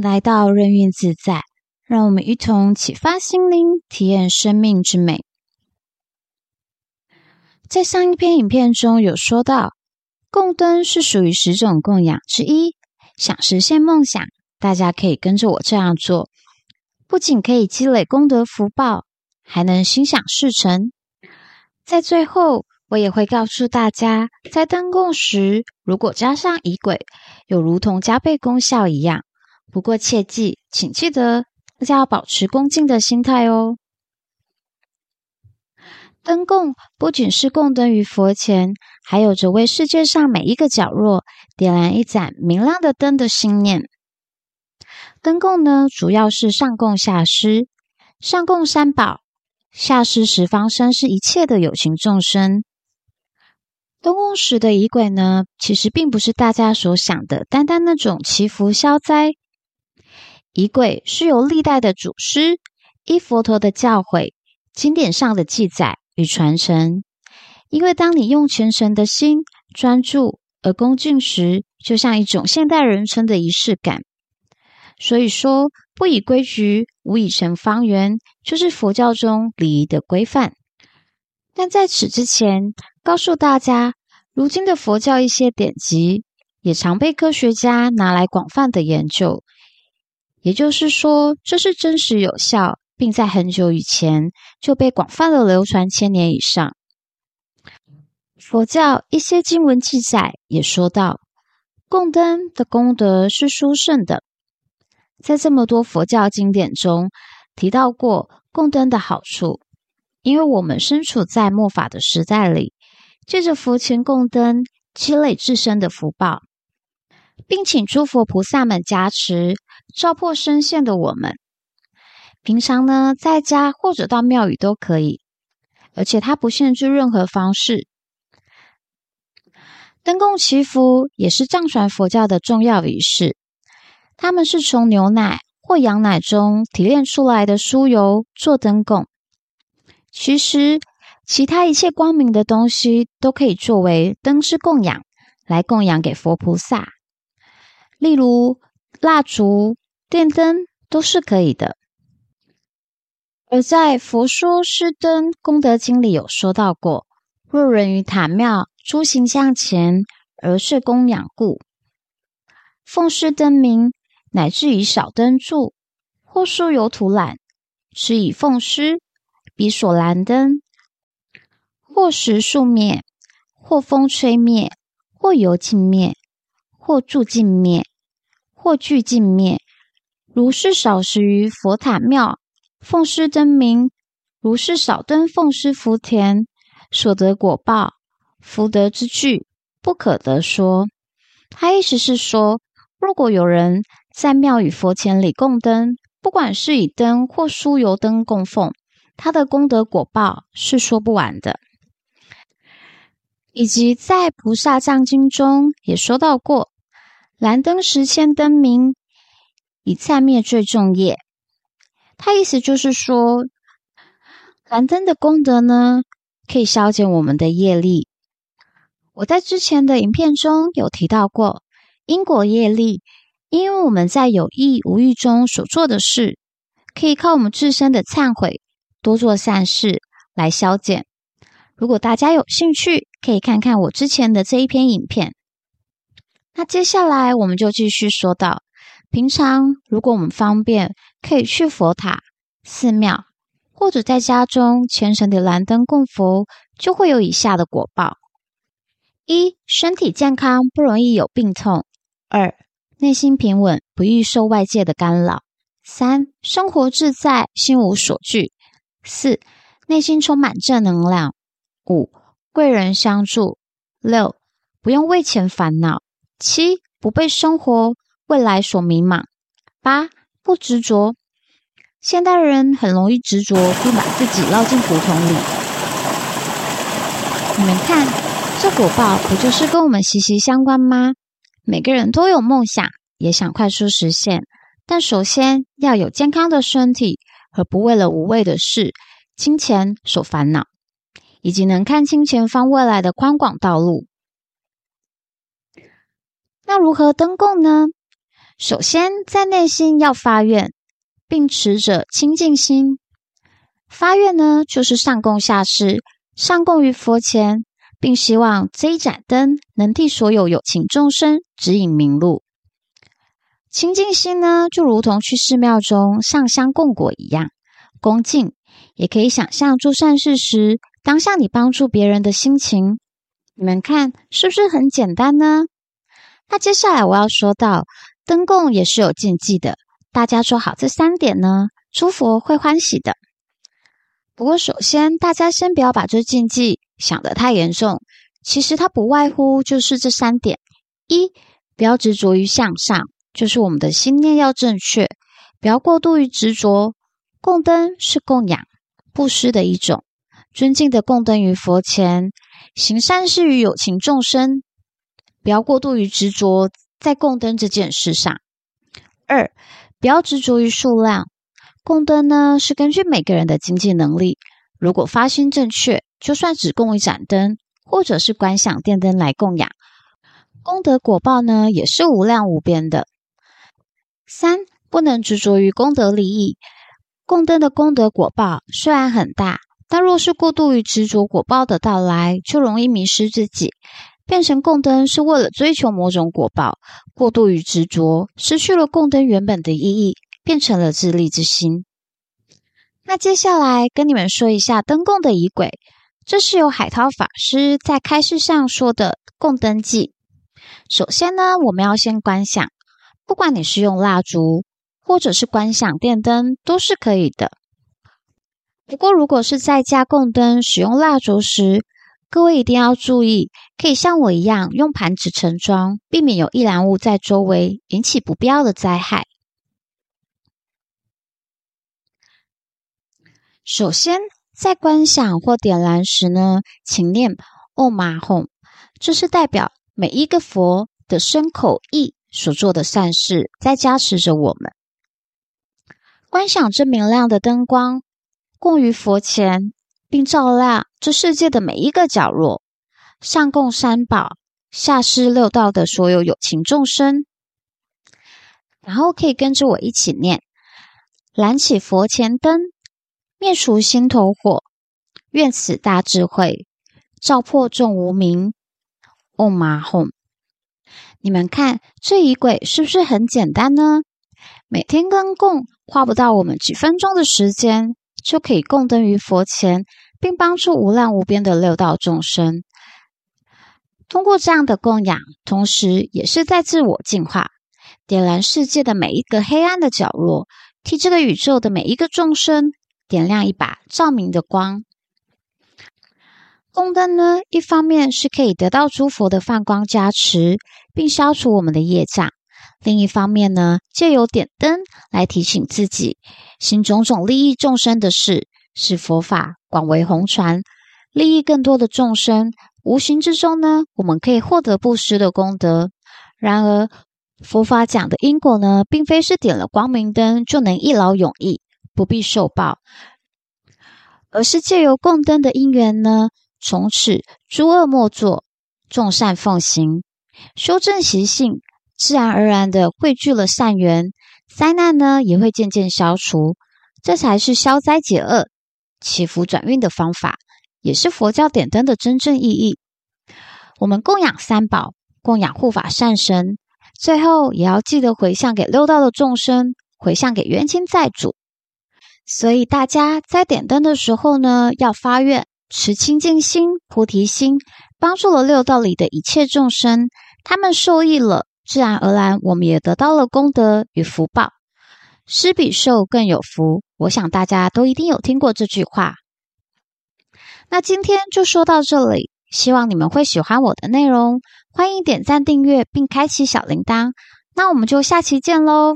来到任运自在，让我们一同启发心灵，体验生命之美。在上一篇影片中有说到，供灯是属于十种供养之一。想实现梦想，大家可以跟着我这样做，不仅可以积累功德福报，还能心想事成。在最后，我也会告诉大家，在灯供时，如果加上仪轨，有如同加倍功效一样。不过切记，请记得大家要保持恭敬的心态哦。灯供不仅是供灯于佛前，还有着为世界上每一个角落点燃一盏明亮的灯的心念。灯供呢，主要是上供下施，上供三宝，下施十方生，是一切的有情众生。灯供时的仪轨呢，其实并不是大家所想的单单那种祈福消灾。仪轨是由历代的祖师依佛陀的教诲、经典上的记载与传承。因为当你用虔诚的心专注而恭敬时，就像一种现代人称的仪式感。所以说，不以规矩，无以成方圆，就是佛教中礼仪的规范。但在此之前，告诉大家，如今的佛教一些典籍也常被科学家拿来广泛的研究。也就是说，这是真实有效，并在很久以前就被广泛的流传千年以上。佛教一些经文记载也说到，供灯的功德是殊胜的。在这么多佛教经典中提到过供灯的好处。因为我们身处在末法的时代里，借着佛前供灯，积累自身的福报，并请诸佛菩萨们加持，照破身陷的我们。平常呢，在家或者到庙宇都可以，而且它不限制任何方式。灯供祈福也是藏传佛教的重要仪式，他们是从牛奶或羊奶中提炼出来的酥油做灯供。其实，其他一切光明的东西都可以作为灯之供养，来供养给佛菩萨。例如，蜡烛、电灯都是可以的。而在《佛说施灯功德经》里有说到过：若人于塔庙诸形像前而设供养故，奉施灯明，乃至于少灯柱或酥油涂染，持以奉施。彼所燃灯，或时速灭，或风吹灭，或油尽灭，或柱尽灭，或炬尽灭。如是少时于佛塔庙奉施灯明，如是少灯奉施福田，所得果报福德之具不可得说。他意思是说，如果有人在庙宇佛前里供灯，不管是以灯或酥油灯供奉。他的功德果报是说不完的，以及在《菩萨藏经》中也说到过：“蓝灯十千灯明，以灿灭罪重业。”他意思就是说，蓝灯的功德呢，可以消减我们的业力。我在之前的影片中有提到过，因果业力，因为我们在有意无意中所做的事，可以靠我们自身的忏悔。多做善事来消减。如果大家有兴趣，可以看看我之前的这一篇影片。那接下来我们就继续说到，平常如果我们方便，可以去佛塔、寺庙，或者在家中虔诚的燃灯供佛，就会有以下的果报：一、身体健康，不容易有病痛；二、内心平稳，不易受外界的干扰；三、生活自在，心无所惧。四、内心充满正能量；五、贵人相助；六、不用为钱烦恼；七、不被生活未来所迷茫；八、不执着。现代人很容易执着，并把自己绕进胡同里。你们看，这果报不就是跟我们息息相关吗？每个人都有梦想，也想快速实现，但首先要有健康的身体。而不为了无谓的事、金钱所烦恼，以及能看清前方未来的宽广道路。那如何登供呢？首先在内心要发愿，并持着清净心。发愿呢，就是上供下施，上供于佛前，并希望这一盏灯能替所有有情众生指引明路。清净心呢，就如同去寺庙中上香供果一样恭敬，也可以想象做善事时，当下你帮助别人的心情。你们看是不是很简单呢？那接下来我要说到。灯供也是有禁忌的，大家做好这三点呢，诸佛会欢喜的。不过，首先大家先不要把这禁忌想得太严重，其实它不外乎就是这三点：一，不要执着于向上，就是我们的心念要正确，不要过度于执着。供灯是供养、布施的一种，尊敬的供灯于佛前，行善事于有情众生，不要过度于执着。在供灯这件事上，二，不要执着于数量。供灯呢，是根据每个人的经济能力，如果发心正确，就算只供一盏灯，或者是观想电灯来供养，功德果报呢，也是无量无边的。三，不能执着于功德利益。供灯的功德果报虽然很大，但若是过度于执着果报的到来，就容易迷失自己。变成供灯是为了追求某种果报，过度于执着，失去了供灯原本的意义，变成了自利之心。那接下来跟你们说一下灯供的仪轨，这是由海涛法师在开示上说的供灯记。首先呢，我们要先观想，不管你是用蜡烛或者是观想电灯，都是可以的。不过如果是在家供灯使用蜡烛时，各位一定要注意，可以像我一样用盘子盛装，避免有易燃物在周围引起不必要的灾害。首先，在观想或点燃时呢，请念“唵嘛吽”，这是代表每一个佛的身口意所做的善事，在加持着我们。观想这明亮的灯光，供于佛前。并照亮这世界的每一个角落，上供三宝，下施六道的所有有情众生。然后可以跟着我一起念：燃起佛前灯，灭除心头火，愿此大智慧照破众无明。唵嘛吽。你们看这仪轨是不是很简单呢？每天跟供花不到我们几分钟的时间。就可以供灯于佛前，并帮助无量无边的六道众生。通过这样的供养，同时也是在自我净化，点燃世界的每一个黑暗的角落，替这个宇宙的每一个众生点亮一把照明的光。供灯呢，一方面是可以得到诸佛的放光加持，并消除我们的业障。另一方面呢，借由点灯来提醒自己，行种种利益众生的事，使佛法广为弘传，利益更多的众生。无形之中呢，我们可以获得布施的功德。然而，佛法讲的因果呢，并非是点了光明灯就能一劳永逸，不必受报，而是借由供灯的因缘呢，从此诸恶莫作，众善奉行，修正习性。自然而然的汇聚了善缘，灾难呢也会渐渐消除，这才是消灾解厄、祈福转运的方法，也是佛教点灯的真正意义。我们供养三宝，供养护法善神，最后也要记得回向给六道的众生，回向给冤亲债主。所以大家在点灯的时候呢，要发愿，持清净心、菩提心，帮助了六道里的一切众生，他们受益了。自然而然，我们也得到了功德与福报。施比受更有福，我想大家都一定有听过这句话。那今天就说到这里，希望你们会喜欢我的内容。欢迎点赞、订阅并开启小铃铛。那我们就下期见喽！